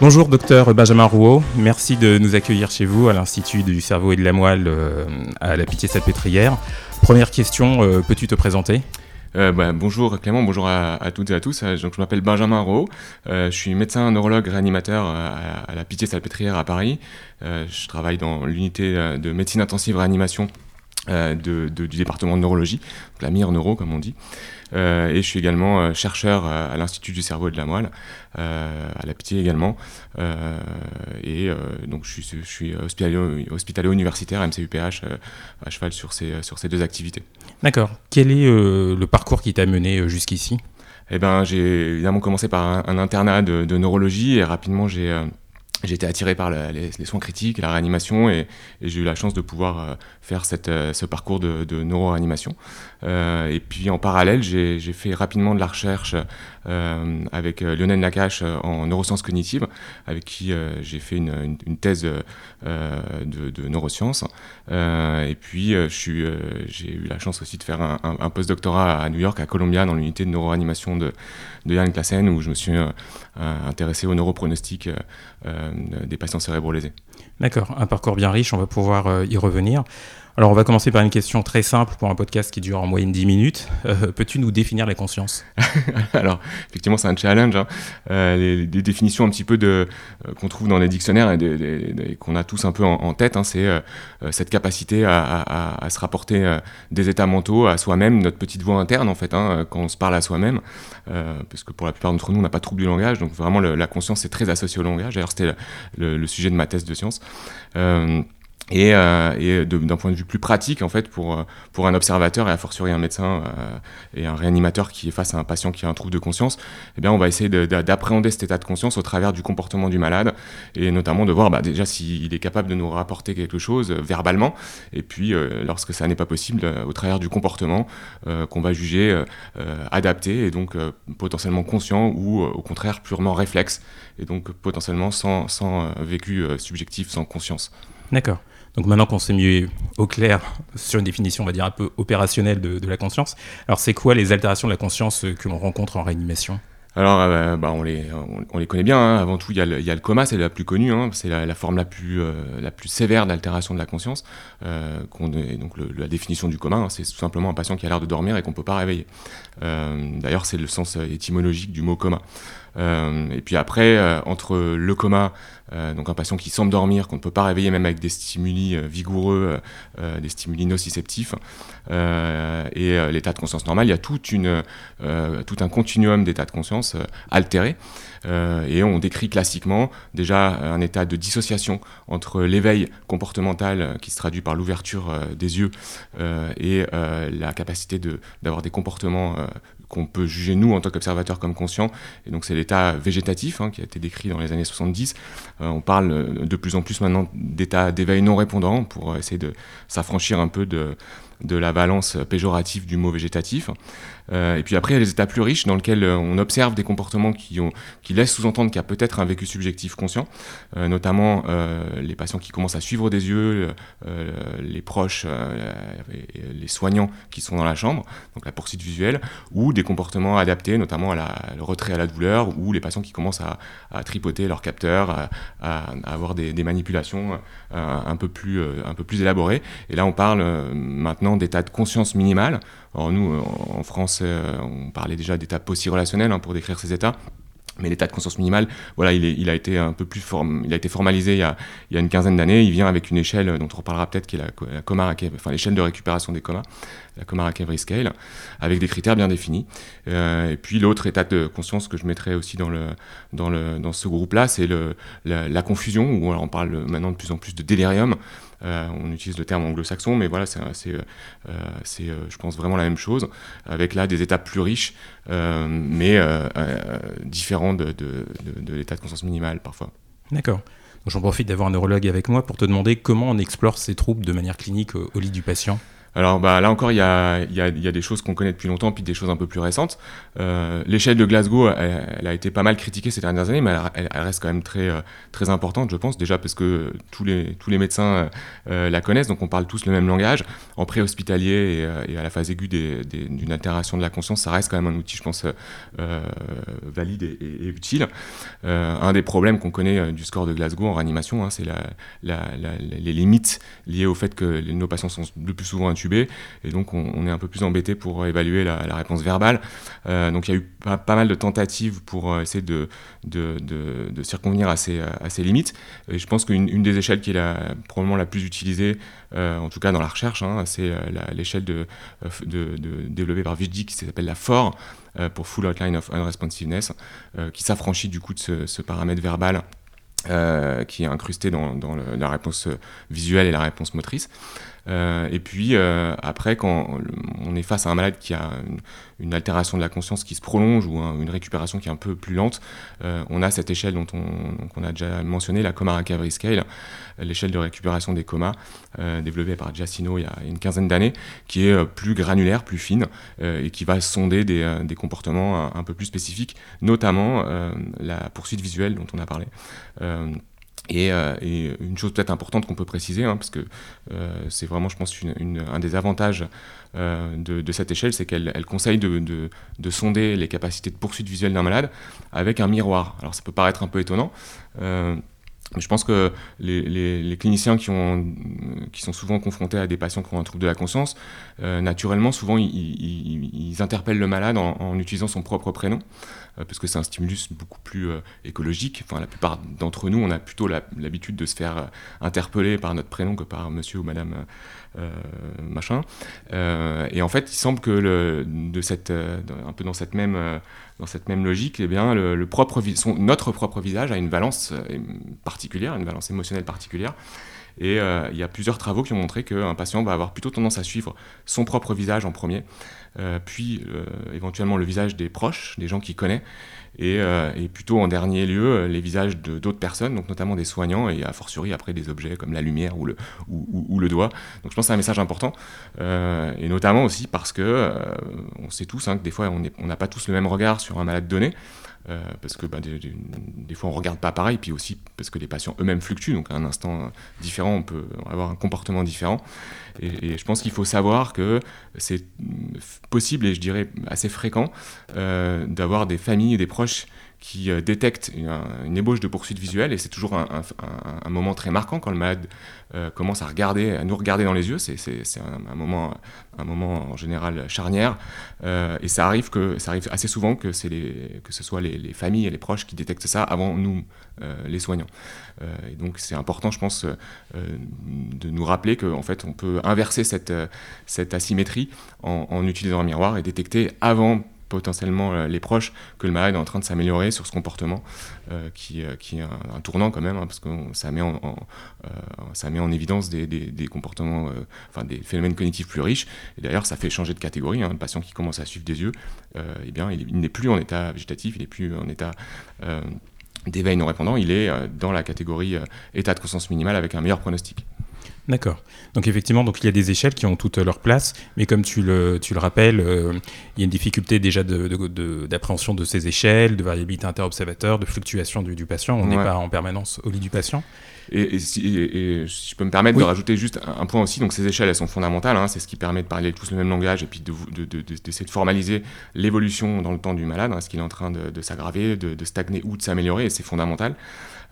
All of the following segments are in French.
Bonjour docteur Benjamin Rouault, merci de nous accueillir chez vous à l'Institut du cerveau et de la moelle euh, à la Pitié-Salpêtrière. Première question, euh, peux-tu te présenter? Euh, bah, bonjour Clément, bonjour à, toutes et à tous. Donc, je m'appelle Benjamin Rouault, je suis médecin neurologue réanimateur à, la Pitié-Salpêtrière à Paris. je travaille dans l'unité de médecine intensive réanimation du département de neurologie, la MIR Neuro comme on dit. Euh, et je suis également euh, chercheur à l'Institut du cerveau et de la moelle, euh, à la Pitié également. et donc je suis, je suis hospitalier, universitaire, MCUPH, à cheval sur ces, sur ces deux activités. D'accord. Quel est le parcours qui t'a mené jusqu'ici? Eh ben, j'ai évidemment commencé par un, internat de, de, neurologie et rapidement j'ai j'ai été attiré par les, soins critiques, la réanimation, et, j'ai eu la chance de pouvoir euh, faire euh, ce parcours de, de neuroréanimation. Euh, et puis en parallèle, j'ai fait rapidement de la recherche euh, avec Lionel Nakache en neurosciences cognitives, avec qui j'ai fait une, thèse de, neurosciences. et puis j'ai eu la chance aussi de faire un, un, un postdoctorat à New York, à Columbia, dans l'unité de neuroréanimation de, de Yann Klassen, où je me suis intéressé au neuropronostic des patients cérébraux lésés. D'accord, un parcours bien riche, on va pouvoir euh, y revenir. Alors on va commencer par une question très simple pour un podcast qui dure en moyenne 10 minutes. Euh, peux-tu nous définir la conscience? Alors effectivement c'est un challenge. Hein. Euh, les, définitions un petit peu de, qu'on trouve dans les dictionnaires et, qu'on a tous un peu en, tête, hein, c'est cette capacité à, se rapporter des états mentaux à soi-même, notre petite voix interne en fait, hein, quand on se parle à soi-même. parce que pour la plupart d'entre nous on n'a pas de trouble du langage, donc vraiment la conscience c'est très associé au langage. D'ailleurs c'était le, le, sujet de ma thèse de science. Et, euh, d'un point de vue plus pratique, en fait, pour, euh, pour un observateur et a fortiori un médecin euh, et un réanimateur qui est face à un patient qui a un trouble de conscience, eh bien, on va essayer d'appréhender cet état de conscience au travers du comportement du malade et notamment de voir bah, déjà s'il est capable de nous rapporter quelque chose verbalement et puis lorsque ça n'est pas possible, au travers du comportement qu'on va juger adapté et donc potentiellement conscient ou au contraire purement réflexe et donc potentiellement sans, sans vécu subjectif, sans conscience. D'accord. Donc maintenant qu'on s'est mis au clair sur une définition, on va dire un peu opérationnelle de, la conscience, alors c'est quoi les altérations de la conscience que l'on rencontre en réanimation? Alors, euh, bah, on, les, on, les connaît bien. Hein. Avant tout, il y, a le, coma, c'est la plus connue. Hein. C'est la, forme la plus, euh, la plus sévère d'altération de la conscience. Euh, donc, la définition du coma, hein, c'est tout simplement un patient qui a l'air de dormir et qu'on ne peut pas réveiller. D'ailleurs, c'est le sens étymologique du mot coma. Euh, et puis après, euh, entre le coma, euh, donc un patient qui semble dormir, qu'on ne peut pas réveiller même avec des stimuli vigoureux, des stimuli nociceptifs, et l'état de conscience normal, il y a tout un continuum d'états de conscience altérés. et on décrit classiquement déjà un état de dissociation entre l'éveil comportemental qui se traduit par l'ouverture des yeux et la capacité d'avoir des comportements qu'on peut juger nous en tant qu'observateurs comme conscients. Et donc c'est l'état végétatif hein, qui a été décrit dans les années 70. Euh, on parle euh, de plus en plus maintenant d'état d'éveil non répondant pour essayer de s'affranchir un peu de, de la valence péjorative du mot végétatif. Euh, et puis après, il y a les états plus riches dans lesquels euh, on observe des comportements qui, qui laissent sous-entendre qu'il y a peut-être un vécu subjectif conscient, euh, notamment les patients qui commencent à suivre des yeux, les proches, les soignants qui sont dans la chambre, donc la poursuite visuelle, ou des comportements adaptés, notamment à la, le retrait à la douleur, ou les patients qui commencent à, tripoter leur capteur, à, avoir des, des manipulations un, peu plus, un peu plus élaborées. Et là, on parle maintenant d'état de conscience minimale, alors nous, euh, en France, euh, on parlait déjà d'état post-relationnel hein, pour décrire ces états. Mais l'état de conscience minimale, voilà, il, a été un peu plus form, il a été formalisé il y a, une quinzaine d'années. Il vient avec une échelle dont on reparlera peut-être, qui est la, la enfin l'échelle de récupération des comas, la Comaracavry Scale, avec des critères bien définis. Euh, et puis l'autre état de conscience que je mettrais aussi dans ce groupe-là, c'est la, la, confusion, où on parle maintenant de plus en plus de délirium. Euh, on utilise le terme anglo-saxon, mais voilà, c'est, euh, euh, je pense, vraiment la même chose, avec là des étapes plus riches, mais différents de, l'état de conscience minimale parfois. D'accord. J'en profite d'avoir un neurologue avec moi pour te demander comment on explore ces troubles de manière clinique au lit du patient. Alors bah, là encore, il y a, des choses qu'on connaît depuis longtemps, puis des choses un peu plus récentes. Euh, L'échelle de Glasgow, elle, a été pas mal critiquée ces dernières années, mais elle, reste quand même très, euh, très importante, je pense, déjà parce que tous les, médecins euh, la connaissent, donc on parle tous le même langage. En pré-hospitalier et, et, à la phase aiguë d'une altération de la conscience, ça reste quand même un outil, je pense, valide et, utile. un des problèmes qu'on connaît du score de Glasgow en réanimation, hein, c'est les limites liées au fait que nos patients sont le plus souvent et donc on, est un peu plus embêté pour évaluer la, réponse verbale. Euh, donc il y a eu pas, mal de tentatives pour euh, essayer de, circonvenir à ces, limites. Je pense qu'une des échelles qui est probablement la plus utilisée, euh, en tout cas dans la recherche, hein, c'est l'échelle développée par Vijdi qui s'appelle la FOR, pour Full Outline of Unresponsiveness, qui s'affranchit du coup de ce, paramètre verbal euh, qui est incrusté dans, la réponse visuelle et la réponse motrice. Euh, et puis euh, après, quand on est face à un malade qui a une, altération de la conscience qui se prolonge ou un, une récupération qui est un peu plus lente, euh, on a cette échelle dont on, donc on, a déjà mentionné, la Coma Recovery Scale, l'échelle de récupération des comas, développée par Giacino il y a une quinzaine d'années, qui est plus granulaire, plus fine, et qui va sonder des, comportements un, peu plus spécifiques, notamment la poursuite visuelle dont on a parlé. Et, euh, et, une chose peut-être importante qu'on peut préciser, hein, parce que euh, c'est vraiment, je pense, un des avantages euh, de, cette échelle, c'est qu'elle elle conseille de, sonder les capacités de poursuite visuelle d'un malade avec un miroir. Alors ça peut paraître un peu étonnant. Je pense que les, cliniciens qui, ont, qui, sont souvent confrontés à des patients qui ont un trouble de la conscience, euh, naturellement, souvent, ils, interpellent le malade en, utilisant son propre prénom, euh, parce que c'est un stimulus beaucoup plus euh, écologique. Enfin, la plupart d'entre nous, on a plutôt l'habitude de se faire euh, interpeller par notre prénom que par monsieur ou madame machin. et en fait, il semble que de cette, un peu dans cette même dans cette même logique, eh bien, le, propre son, notre propre visage a une valence euh, particulière, une valence émotionnelle particulière. Et euh, il y a plusieurs travaux qui ont montré qu'un patient va avoir plutôt tendance à suivre son propre visage en premier, euh, puis euh, éventuellement le visage des proches, des gens qu'il connaît, et, plutôt en dernier lieu les visages d'autres personnes, donc notamment des soignants, et a fortiori après des objets comme la lumière ou le, doigt. Donc je pense que c'est un message important, et notamment aussi parce que on sait tous hein, que des fois on n'a pas tous le même regard sur un malade donné. Euh, parce que bah, des, fois on regarde pas pareil, puis aussi parce que les patients eux-mêmes fluctuent, donc à un instant différent on peut avoir un comportement différent. Et, et je pense qu'il faut savoir que c'est possible et je dirais assez fréquent euh, d'avoir des familles et des proches qui euh, détecte une, ébauche de poursuite visuelle et c'est toujours un, moment très marquant quand le malade euh, commence à regarder, à nous regarder dans les yeux. C'est un, moment, un moment en général charnière euh, et ça arrive que ça arrive assez souvent que c'est que ce soit les, les, familles et les proches qui détectent ça avant nous, les soignants. Et donc c'est important, je pense, de nous rappeler qu'en fait on peut inverser cette cette asymétrie en utilisant un miroir et détecter avant potentiellement euh, les proches que le malade est en train de s'améliorer sur ce comportement euh, qui, euh, qui, est un, tournant quand même, hein, parce que ça met en, évidence des, comportements, enfin des phénomènes cognitifs plus riches. D'ailleurs, ça fait changer de catégorie. Hein, le patient qui commence à suivre des yeux, eh bien, il, il n'est plus en état végétatif, il n'est plus en état d'éveil non répondant, il est dans la catégorie état de conscience minimale avec un meilleur pronostic. D'accord. Donc effectivement, donc il y a des échelles qui ont toute leur place, mais comme tu le, tu le rappelles, euh, il y a une difficulté déjà d'appréhension de, de, de, ces échelles, de variabilité interobservateur, de fluctuation du, du patient. On n'est ouais. pas en permanence au lit du patient. Et, et, si, et, et, si, je peux me permettre oui. de rajouter juste un, un, point aussi, donc ces échelles, elles sont fondamentales, hein, c'est ce qui permet de parler tous le même langage et puis d'essayer de, de, de, formaliser l'évolution dans le temps du malade, hein, ce qu'il est en train de, s'aggraver, de, stagner ou de s'améliorer, et c'est fondamental.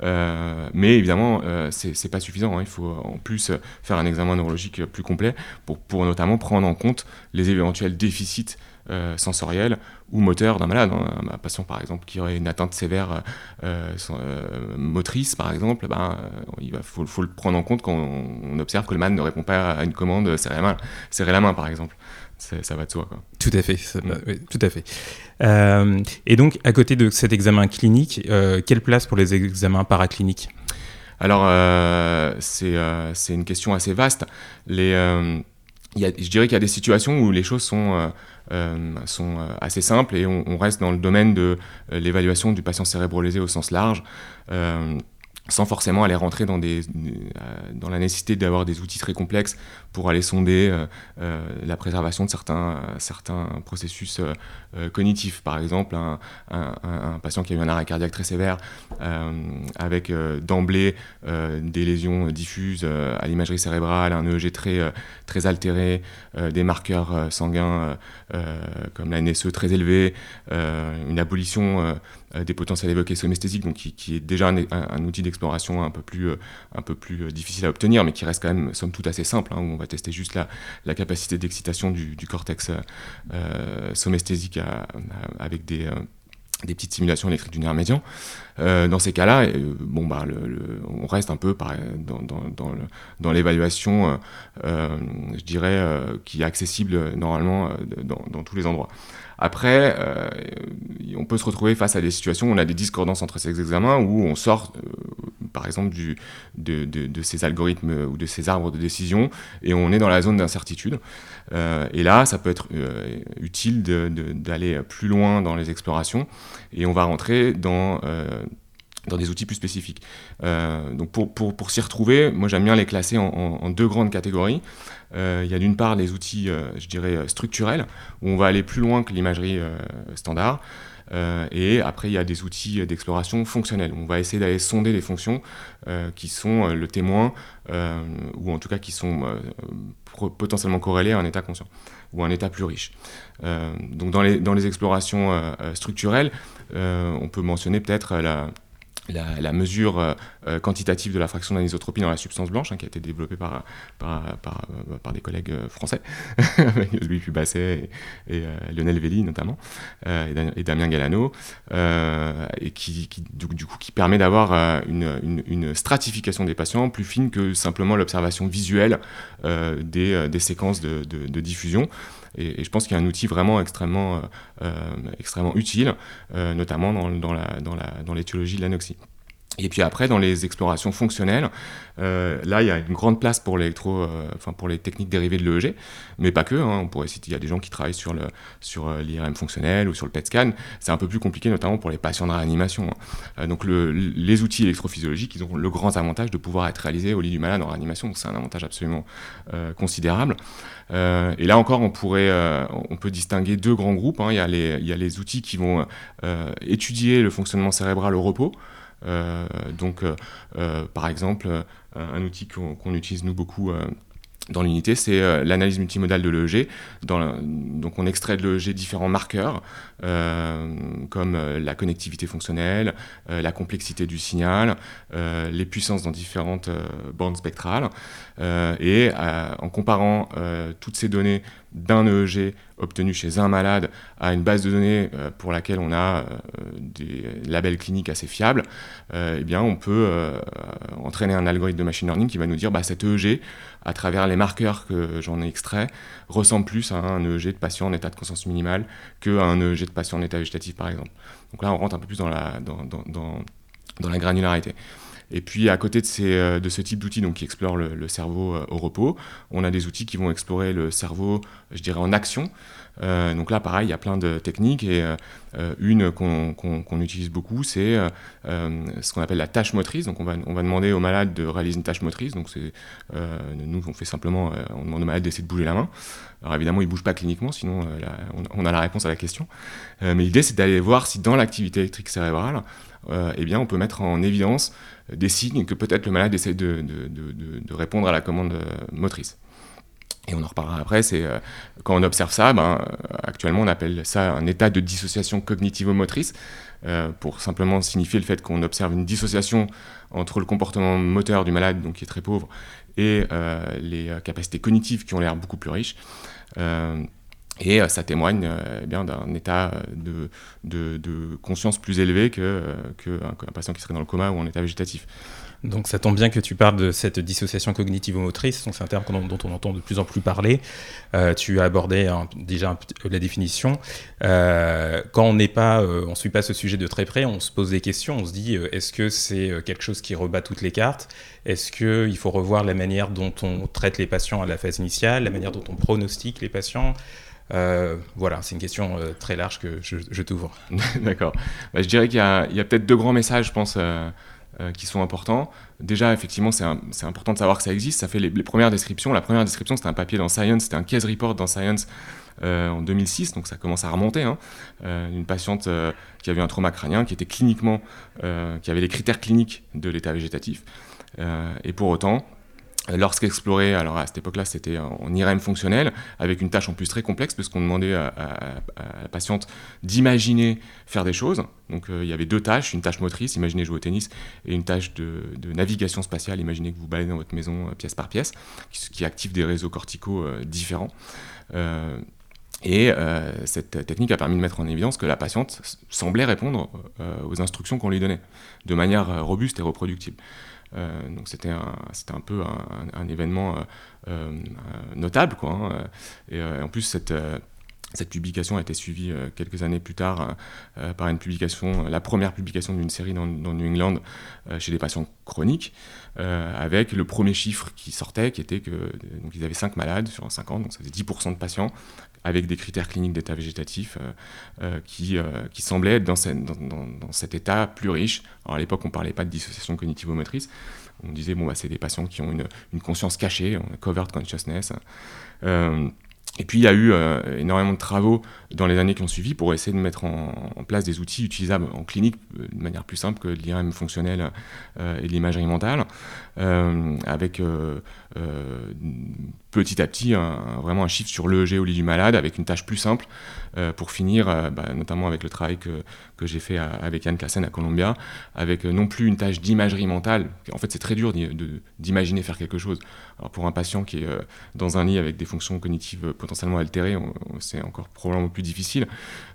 Euh, mais évidemment, euh, c'est pas suffisant. Hein. Il faut en plus faire un examen neurologique plus complet pour, pour notamment prendre en compte les éventuels déficits euh, sensoriels ou moteurs d'un malade. Hein. Un patient, par exemple, qui aurait une atteinte sévère euh, euh, motrice, par exemple, ben, il va, faut, faut, le prendre en compte quand on, observe que le malade ne répond pas à une commande serrer la main, serrer la main par exemple ça va de soi. Quoi. Tout à fait, ça, mm. oui, tout à fait. Euh, et donc, à côté de cet examen clinique, euh, quelle place pour les examens paracliniques? Alors, euh, c'est euh, une question assez vaste. Je dirais qu'il y a des situations où les choses sont, sont assez simples et on, on, reste dans le domaine de l'évaluation du patient cérébrolésé au sens large sans forcément aller rentrer dans, des, dans la nécessité d'avoir des outils très complexes pour aller sonder euh, euh, la préservation de certains, processus euh, cognitifs. Par exemple, un, patient qui a eu un arrêt cardiaque très sévère, avec d'emblée des lésions diffuses à l'imagerie cérébrale, un EEG très, altéré, des marqueurs sanguins comme la NSE très élevée, une abolition des potentiels évoqués somesthésiques, donc qui, est déjà un, outil d'exploration un peu plus, peu plus difficile à obtenir, mais qui reste quand même, somme toute, assez simple, hein, on va tester juste la, la capacité d'excitation du, cortex euh, somesthésique avec des, euh, petites simulations électriques du nerf médian. Euh, dans ces cas-là, bon, bah, on reste un peu dans, dans, dans l'évaluation, je dirais, qui est accessible normalement dans, tous les endroits. Après, euh, on peut se retrouver face à des situations où on a des discordances entre ces examens, où on sort, euh, par exemple, du, de, ces algorithmes ou de ces arbres de décision, et on est dans la zone d'incertitude. Euh, et là, ça peut être utile d'aller plus loin dans les explorations, et on va rentrer dans dans des outils plus spécifiques. donc pour, pour, s'y retrouver, moi j'aime bien les classer en deux grandes catégories. Euh, il y a d'une part des outils, euh, je dirais, euh, structurels, où on va aller plus loin que l'imagerie standard. et après, il y a des outils d'exploration fonctionnels. On va essayer d'aller sonder les fonctions qui sont le témoin, ou en tout cas qui sont potentiellement corrélées à un état conscient, ou un état plus riche. donc dans les, dans les explorations structurelles, on peut mentionner peut-être la la, mesure euh, euh, quantitative de la fraction d'anisotropie dans la substance blanche, hein, qui a été développée par, par, par, euh, des collègues français, Louis Pubasset et, Lionel Velli notamment, et, Damien Galano, et qui, du, coup, qui permet d'avoir une, une, stratification des patients plus fine que simplement l'observation visuelle des, des, séquences de, de diffusion. Et, je pense qu'il y a un outil vraiment extrêmement, euh, euh, extrêmement utile, euh, notamment dans, dans, de l'anoxie. Et puis après, dans les explorations fonctionnelles, euh, là, il y a une grande place pour, euh, les techniques dérivées de l'EEG, mais pas que. Hein, on pourrait il y a des gens qui travaillent sur, euh, l'IRM fonctionnel ou sur le PET scan. C'est un peu plus compliqué, notamment pour les patients de réanimation. Hein. donc le, les outils électrophysiologiques, ils ont le grand avantage de pouvoir être réalisés au lit du malade en réanimation. C'est un avantage absolument considérable. et là encore, on, pourrait, on peut distinguer deux grands groupes. Hein. Il y a les outils qui vont étudier le fonctionnement cérébral au repos. Euh, donc, euh, euh, par exemple, un outil qu'on utilise nous beaucoup dans l'unité, c'est l'analyse multimodale de l'EEG. donc on extrait de l'EEG différents marqueurs, comme la connectivité fonctionnelle, la complexité du signal, les puissances dans différentes bandes spectrales. et en comparant toutes ces données d'un EEG obtenu chez un malade à une base de données euh, pour laquelle on a euh, des labels cliniques assez fiables, euh, eh bien on peut entraîner un algorithme de machine learning qui va nous dire bah, cet EEG, à travers les marqueurs que j'en ai extraits, ressemble plus à un EEG de patient en état de conscience minimale qu'à un EEG de patient en état végétatif par exemple. Donc là on rentre un peu plus dans la, dans, dans, dans, dans la granularité. Et puis à côté de, euh, ce type d'outils qui explorent le, cerveau euh, au repos, on a des outils qui vont explorer le cerveau, en action. Euh, donc là, pareil, il y a plein de techniques et une qu'on utilise beaucoup, c'est ce qu'on appelle la tâche motrice. Donc on va, demander au malade de réaliser une tâche motrice. Donc nous, on fait simplement, on demande au malade d'essayer de bouger la main. Alors évidemment, il ne bouge pas cliniquement, sinon on, a la réponse à la question. mais l'idée, c'est d'aller voir si dans l'activité électrique cérébrale, eh bien, on peut mettre en évidence des signes que peut-être le malade essaie de, répondre à la commande euh, motrice. Et on en reparlera après, c'est euh, quand on observe ça, ben, actuellement on appelle ça un état de dissociation cognitivo-motrice, euh, pour simplement signifier le fait qu'on observe une dissociation entre le comportement moteur du malade, donc qui est très pauvre, et les capacités cognitives qui ont l'air beaucoup plus riches. Et euh, ça témoigne euh, eh d'un état de, conscience plus élevé qu'un patient qui serait dans le coma ou en état végétatif. Donc ça tombe bien que tu parles de cette dissociation cognitivo-motrice, c'est un terme dont on entend de plus en plus parler. Euh, tu as abordé déjà la définition. quand on n'est pas, on suit pas ce sujet de très près, on se pose des questions, on se dit est-ce que c'est quelque chose qui rebat toutes les cartes? Est-ce qu'il faut revoir la manière dont on traite les patients à la phase initiale, la manière dont on pronostique les patients? Euh, voilà, c'est une question euh, très large que je, t'ouvre. D'accord. Bah, je dirais qu'il y a, peut-être deux grands messages, je pense, euh, qui sont importants. Déjà, effectivement, c'est important de savoir que ça existe. Ça fait les, premières descriptions. La première description, c'était un papier dans Science, c'était un case report dans Science en 2006, donc ça commence à remonter. Hein. une patiente qui avait un trauma crânien, qui était cliniquement, qui avait les critères cliniques de l'état végétatif. et pour autant, Lorsqu'explorer, alors à cette époque-là, c'était en IRM fonctionnel, avec une tâche en plus très complexe, parce qu'on demandait à, la patiente d'imaginer faire des choses. Donc euh, il y avait deux tâches, une tâche motrice, imaginez jouer au tennis, et une tâche de, navigation spatiale, imaginez que vous baladez dans votre maison euh, pièce par pièce, qui, active des réseaux corticaux euh, différents. et cette technique a permis de mettre en évidence que la patiente semblait répondre aux instructions qu'on lui donnait, de manière robuste et reproductible. Euh, donc c'était un, un peu un, événement euh, euh, notable. Quoi, hein. Et en plus, cette, cette publication a été suivie quelques années plus tard par une publication, la première publication d'une série dans, New England chez des patients chroniques, avec le premier chiffre qui sortait, qui était que donc ils avaient 5 malades sur 50, donc ça faisait 10% de patients avec des critères cliniques d'état végétatif euh, euh, qui, euh, qui semblaient être dans, dans, cet état plus riche. Alors à l'époque, on ne parlait pas de dissociation cognitivo-motrice. On disait, bon, bah, c'est des patients qui ont une, une conscience cachée, covered consciousness. Et puis il y a eu énormément de travaux dans les années qui ont suivi pour essayer de mettre en, place des outils utilisables en clinique de manière plus simple que l'IRM fonctionnel et l'imagerie mentale, avec petit à petit vraiment un chiffre sur l'EEG au lit du malade avec une tâche plus simple euh, pour finir, euh, bah, notamment avec le travail que, que j'ai fait avec Yann Klassen à Columbia, avec euh, non plus une tâche d'imagerie mentale. En fait, c'est très dur d'imaginer faire quelque chose. Alors pour un patient qui est dans un lit avec des fonctions cognitives potentiellement altérées, c'est encore probablement plus difficile.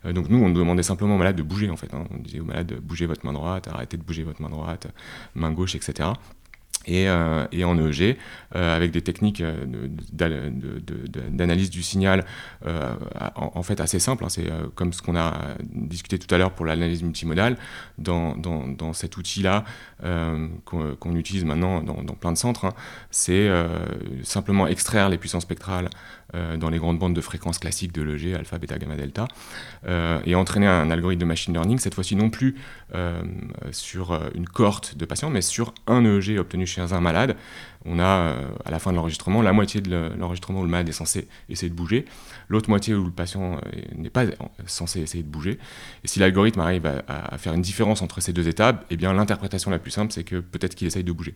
donc nous, on demandait simplement au malade de bouger en fait. Hein. On disait au malade, bougez votre main droite, arrêtez de bouger votre main droite, main gauche, etc et, euh, et, en EEG, euh, avec des techniques euh, d'analyse du signal en, fait assez simples. Hein. c'est comme ce qu'on a discuté tout à l'heure pour l'analyse multimodale. Dans cet outil-là, qu'on utilise maintenant dans, plein de centres, hein, c'est simplement extraire les puissances spectrales dans les grandes bandes de fréquences classiques de l'EEG, alpha, bêta, gamma, delta, et entraîner un algorithme de machine learning, cette fois-ci non plus sur une cohorte de patients, mais sur un EEG obtenu chez un malade, on a euh, à la fin de l'enregistrement la moitié de l'enregistrement où le malade est censé essayer de bouger, l'autre moitié où le patient euh, n'est pas censé essayer de bouger. Et si l'algorithme arrive à, faire une différence entre ces deux étapes, eh l'interprétation la plus simple, c'est que peut-être qu'il essaye de bouger.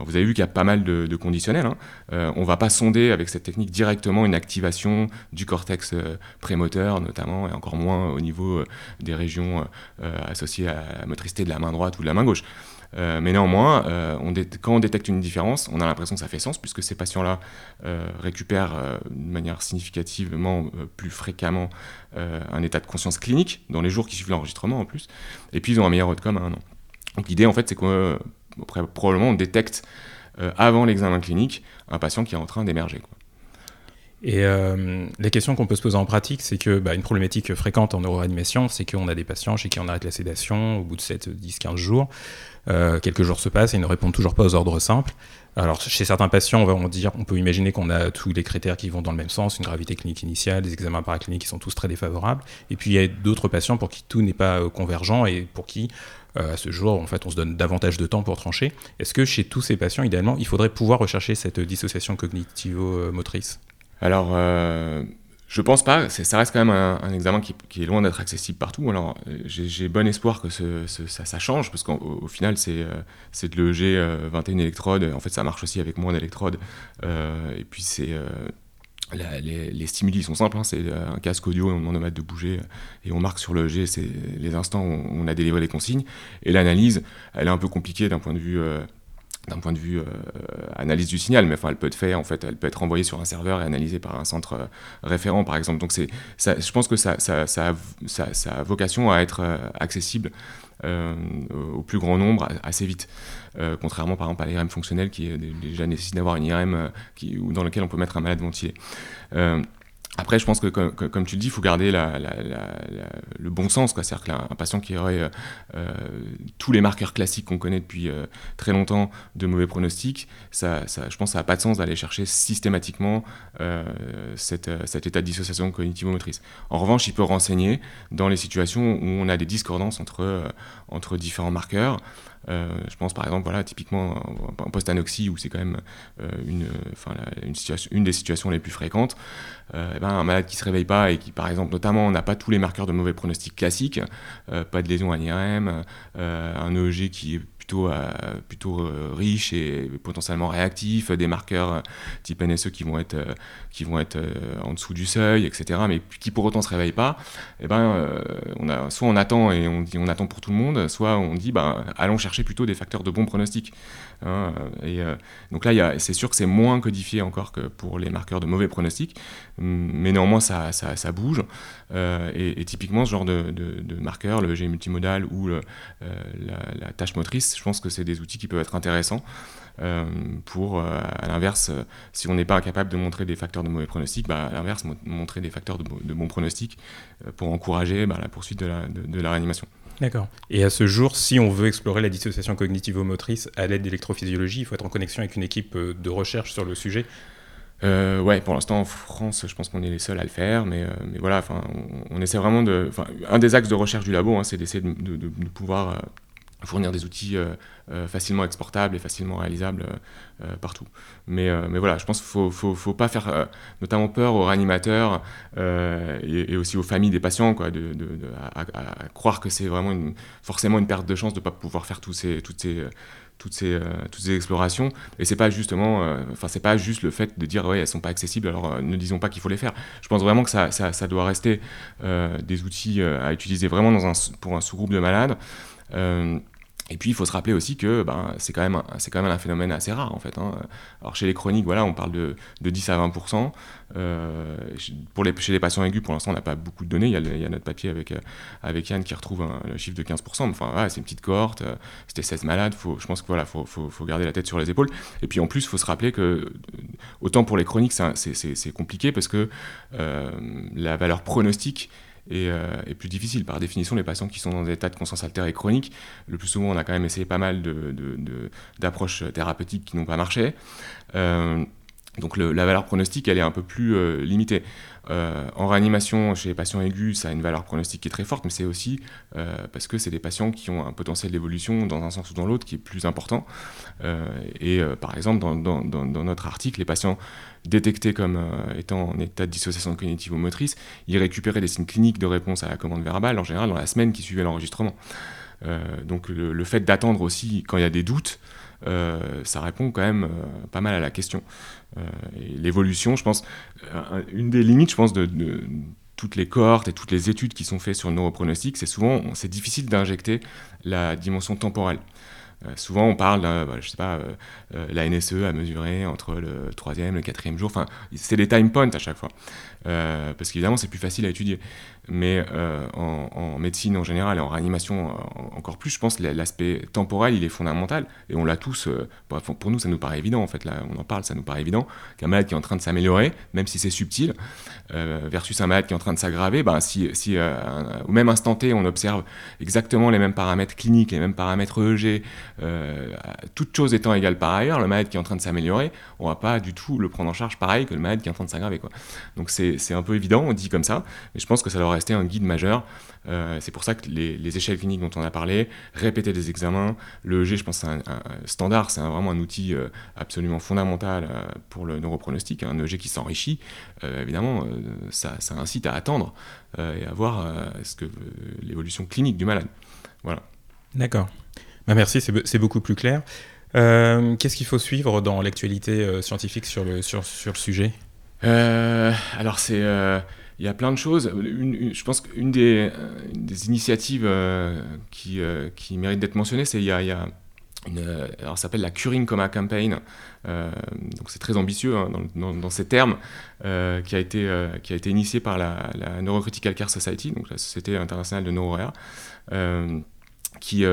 Vous avez vu qu'il y a pas mal de, conditionnels. Hein. Euh, on ne va pas sonder avec cette technique directement une activation du cortex prémoteur, notamment, et encore moins au niveau des régions associées à la motricité de la main droite ou de la main gauche. Euh, mais néanmoins, euh, quand on détecte une différence, on a l'impression que ça fait sens, puisque ces patients-là euh, récupèrent de manière significativement plus fréquemment un état de conscience clinique, dans les jours qui suivent l'enregistrement en plus, et puis ils ont un meilleur outcome à un an. Donc l'idée, en fait, c'est probablement on détecte avant l'examen clinique un patient qui est en train d'émerger. Et euh, la question qu'on peut se poser en pratique, c'est que bah, une problématique fréquente en neuroanimation, c'est qu'on a des patients chez qui on arrête la sédation au bout de 7, 10, 15 jours. Euh, quelques jours se passent et ils ne répondent toujours pas aux ordres simples. Alors, chez certains patients, on va dire, on peut imaginer qu'on a tous les critères qui vont dans le même sens, une gravité clinique initiale, des examens paracliniques qui sont tous très défavorables. Et puis, il y a d'autres patients pour qui tout n'est pas euh, convergent et pour qui, euh, à ce jour, en fait, on se donne davantage de temps pour trancher. Est-ce que chez tous ces patients, idéalement, il faudrait pouvoir rechercher cette dissociation cognitivo-motrice? Alors, euh, je pense pas. Ça reste quand même un, examen qui, est loin d'être accessible partout. Alors, j'ai bon espoir que ça, change, parce qu'au final, c'est euh, de l'EEG 21 électrodes. En fait, ça marche aussi avec moins d'électrodes. Euh, et puis, c'est. les, stimuli sont simples, hein. c'est un casque audio et on demande au de bouger et on marque sur l'EEG c'est les instants où on a délivré les consignes. Et l'analyse, elle est un peu compliquée d'un point de vue d'un point de vue euh, analyse du signal, mais enfin, elle peut être faite, en fait, elle peut être envoyée sur un serveur et analysée par un centre euh, référent, par exemple. Donc, je pense que ça, ça, ça, a, vocation à être euh, accessible au plus grand nombre assez vite. contrairement, par exemple, à l'IRM fonctionnel qui déjà nécessite d'avoir une IRM qui, dans lequel on peut mettre un malade ventilé. Après, je pense que, comme, tu le dis, il faut garder le bon sens. C'est-à-dire qu'un patient qui aurait euh, euh, tous les marqueurs classiques qu'on connaît depuis euh, très longtemps de mauvais pronostics, je pense que ça n'a pas de sens d'aller chercher systématiquement cet état de dissociation cognitivo-motrice. En revanche, il peut renseigner dans les situations où on a des discordances entre différents marqueurs. Je pense par exemple, voilà, typiquement un post-anoxie où c'est quand même une, enfin, une, situation, une des situations les plus fréquentes. Eh ben, un malade qui se réveille pas et qui, par exemple, notamment, n'a pas tous les marqueurs de mauvais pronostic classiques, pas de lésion à l'IRM, un EEG qui est plutôt, euh, plutôt euh, riche et potentiellement réactif, des marqueurs euh, type NSE qui vont être, qui vont être en dessous du seuil, etc., mais qui pour autant ne se réveillent pas, eh ben, on a, soit on attend et on attend pour tout le monde, soit on dit ben, allons chercher plutôt des facteurs de bon pronostic. Hein, et, donc là, c'est sûr que c'est moins codifié encore que pour les marqueurs de mauvais pronostic, mais néanmoins ça, ça, bouge. Et, typiquement, ce genre de, de, marqueur, le G multimodal ou la, la, tâche motrice, je pense que c'est des outils qui peuvent être intéressants euh, pour, euh, à l'inverse, euh, si on n'est pas capable de montrer des facteurs de mauvais pronostic, bah, à l'inverse, montrer des facteurs de, de bons pronostics pour encourager bah, la poursuite de la, de, la réanimation. D'accord. Et à ce jour, si on veut explorer la dissociation cognitivo-motrice à l'aide d'électrophysiologie, il faut être en connexion avec une équipe de recherche sur le sujet euh, ouais, pour l'instant en France, je pense qu'on est les seuls à le faire, mais, mais voilà, enfin, on, essaie vraiment de. Un des axes de recherche du labo, hein, c'est d'essayer de, de, pouvoir fournir des outils euh, euh, facilement exportables et facilement réalisables euh, partout. Mais, mais voilà, je pense qu'il ne faut, faut, pas faire notamment peur aux réanimateurs et, aussi aux familles des patients, quoi, de, de, à, croire que c'est vraiment une, forcément une perte de chance de ne pas pouvoir faire tous ces, toutes ces toutes ces, toutes ces explorations. Et c'est pas pas juste le fait de dire ouais elles sont pas accessibles, alors ne disons pas qu'il faut les faire. Je pense vraiment que ça, ça, ça doit rester des outils à utiliser vraiment dans un, pour un sous-groupe de malades. Et puis il faut se rappeler aussi que ben, c'est quand, même un, quand même un phénomène assez rare en fait. Hein. Alors chez les chroniques, voilà, on parle de, de 10 à 20%. Euh, pour les, chez les patients aigus, pour l'instant, on n'a pas beaucoup de données. Il y a, notre papier avec, euh, avec Yann qui retrouve le chiffre de 15%. Enfin, c'est une petite cohorte, euh, c'était 16 malades. Je pense qu'il voilà, faut, faut, garder la tête sur les épaules. Et puis en plus, il faut se rappeler que autant pour les chroniques, c'est compliqué parce que la valeur pronostique euh, est, plus difficile. Par définition, les patients qui sont dans des états de conscience altérée chronique, le plus souvent, on a quand même essayé pas mal d'approches thérapeutiques qui n'ont pas marché. Euh, donc la valeur pronostique, elle est un peu plus euh, limitée. Euh, en réanimation, chez les patients aigus, ça a une valeur pronostique qui est très forte, mais c'est aussi euh, parce que c'est des patients qui ont un potentiel d'évolution dans un sens ou dans l'autre qui est plus important. Euh, et par exemple, dans, notre article, les patients détectés comme étant en état de dissociation cognitive ou motrice, ils récupéraient des signes cliniques de réponse à la commande verbale, en général dans la semaine qui suivait l'enregistrement. Donc le, fait d'attendre aussi quand il y a des doutes, ça répond quand même pas mal à la question. Euh, l'évolution, je pense, euh, une des limites, je pense, de, toutes les cohortes et toutes les études qui sont faites sur le neuropronostic, c'est souvent, c'est difficile d'injecter la dimension temporelle. Euh, souvent, on parle, bah, je sais pas, la NSE à mesurer entre le troisième et le quatrième jour. Enfin, c'est des time points à chaque fois. parce qu'évidemment, c'est plus facile à étudier. Mais euh, en, médecine en général et en réanimation euh, encore plus, je pense que l'aspect temporel, il est fondamental. Et on l'a tous, euh, pour nous, ça nous paraît évident, en fait, là, on en parle, ça nous paraît évident, qu'un malade qui est en train de s'améliorer, même si c'est subtil, versus un malade qui est en train de s'aggraver, ben, si, si au même instant T, on observe exactement les mêmes paramètres cliniques, les mêmes paramètres EEG, toutes choses étant égales par ailleurs, le malade qui est en train de s'améliorer, on va pas du tout le prendre en charge pareil que le malade qui est en train de s'aggraver. Donc c'est un peu évident, on dit comme ça, mais je pense que ça doit rester un guide majeur. Euh, c'est pour ça que les, échelles cliniques dont on a parlé, répéter des examens, le G, je pense, c'est un, standard, c'est vraiment un outil euh, absolument fondamental euh, pour le neuropronostic. Un EG qui s'enrichit, évidemment, ça, incite à attendre et à voir ce que l'évolution clinique du malade. Voilà. D'accord. Bah merci, c'est beaucoup plus clair. Qu'est-ce qu'il faut suivre dans l'actualité scientifique sur le, sur, sur le sujet? Alors, c'est il y a plein de choses. je pense qu'une des, des, initiatives euh, qui, euh, qui mérite d'être mentionnée, c'est il y a, une, alors ça s'appelle la Curing Coma Campaign. Euh, donc c'est très ambitieux hein, dans, ces termes, qui a été qui a été initié par la, Neurocritical Care Society, donc la Société internationale de NeuroRare, qui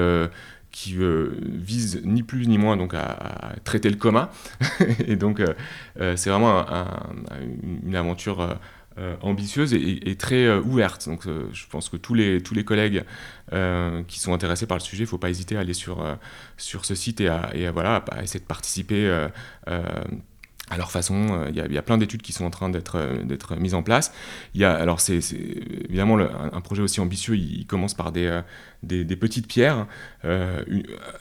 qui vise ni plus ni moins donc à, traiter le coma. et donc c'est vraiment une aventure euh, ambitieuse et, très euh, ouverte. Donc euh, je pense que tous les, tous les collègues qui sont intéressés par le sujet, il ne faut pas hésiter à aller sur, sur ce site et à, voilà, à essayer de participer à leur façon. Il y, a plein d'études qui sont en train d'être d'être mises en place. Il y a alors c'est évidemment un, projet aussi ambitieux. Il, commence par des, des, petites pierres.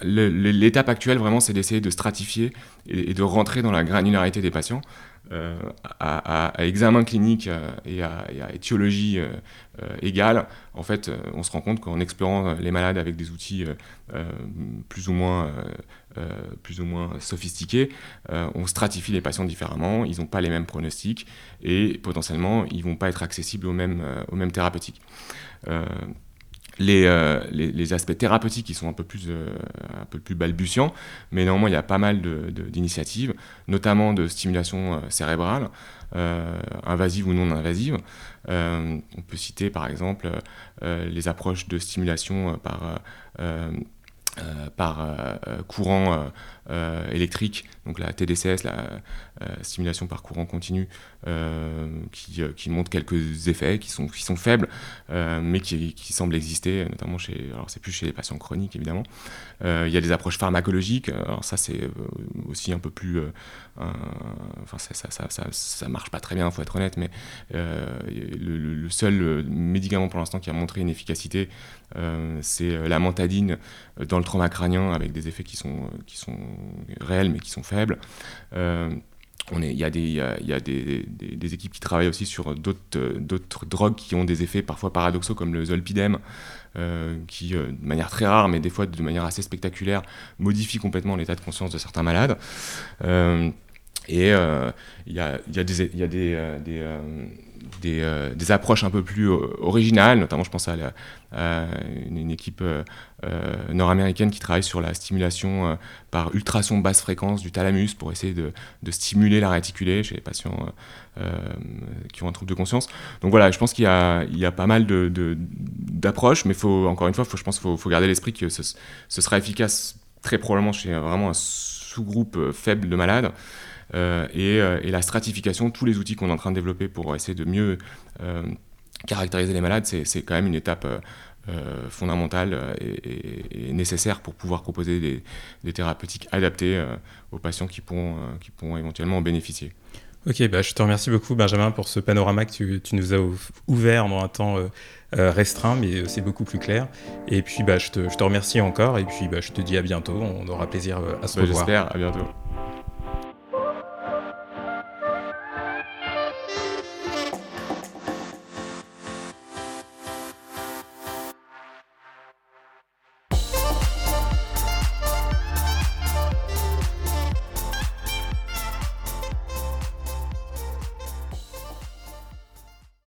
L'étape actuelle vraiment, c'est d'essayer de stratifier et, de rentrer dans la granularité des patients. Euh, à, examen clinique euh, et à, étiologie euh, égale, en fait, on se rend compte qu'en explorant les malades avec des outils plus ou moins sophistiqués, on stratifie les patients différemment, ils n'ont pas les mêmes pronostics et potentiellement ils vont pas être accessibles aux mêmes thérapeutiques. Euh, les, aspects thérapeutiques qui sont un peu plus, euh, un peu plus balbutiants, mais néanmoins il y a pas mal d'initiatives, notamment de stimulation euh, cérébrale, invasive ou non invasive. on peut citer par exemple les approches de stimulation par courant électrique, donc la TDCS, la stimulation par courant continu, qui, qui, montre quelques effets qui sont, qui sont faibles, mais qui, qui, semblent exister, notamment chez, alors c'est plus chez les patients chroniques évidemment. il y a des approches pharmacologiques, alors ça c'est aussi un peu plus, enfin ça ça, ça, ça, marche pas très bien, il faut être honnête, mais le, seul médicament pour l'instant qui a montré une efficacité, c'est la mantadine dans le trauma crânien avec des effets qui sont, qui sont réels mais qui sont faibles. Euh, il y a, des, y a, des, des, équipes qui travaillent aussi sur d'autres drogues qui ont des effets parfois paradoxaux comme le zolpidem, euh, qui euh, de manière très rare mais des fois de manière assez spectaculaire modifie complètement l'état de conscience de certains malades. et il y a, y, a, des, y a des, des, des, approches un peu plus originales, notamment je pense à, une, équipe euh, nord-américaine qui travaille sur la stimulation euh, par ultrason basse fréquence du thalamus pour essayer de, stimuler la réticulée chez les patients euh, qui ont un trouble de conscience. Donc voilà, je pense qu'il y, a pas mal d'approches, mais faut, encore une fois, faut, je pense qu'il faut, garder l'esprit que ce, sera efficace très probablement chez vraiment un sous-groupe faible de malades. Et, la stratification, tous les outils qu'on est en train de développer pour essayer de mieux caractériser les malades, c'est quand même une étape euh, fondamentale euh, et, nécessaire pour pouvoir proposer des, thérapeutiques adaptées euh, aux patients qui pourront, qui pourront éventuellement en bénéficier. Ok, bah, je te remercie beaucoup Benjamin pour ce panorama que tu, tu nous as ouvert dans un temps restreint, mais c'est beaucoup plus clair. Et puis bah, je, te, je te remercie encore et puis bah, je te dis à bientôt, on aura plaisir à se bah, revoir. J'espère, à bientôt.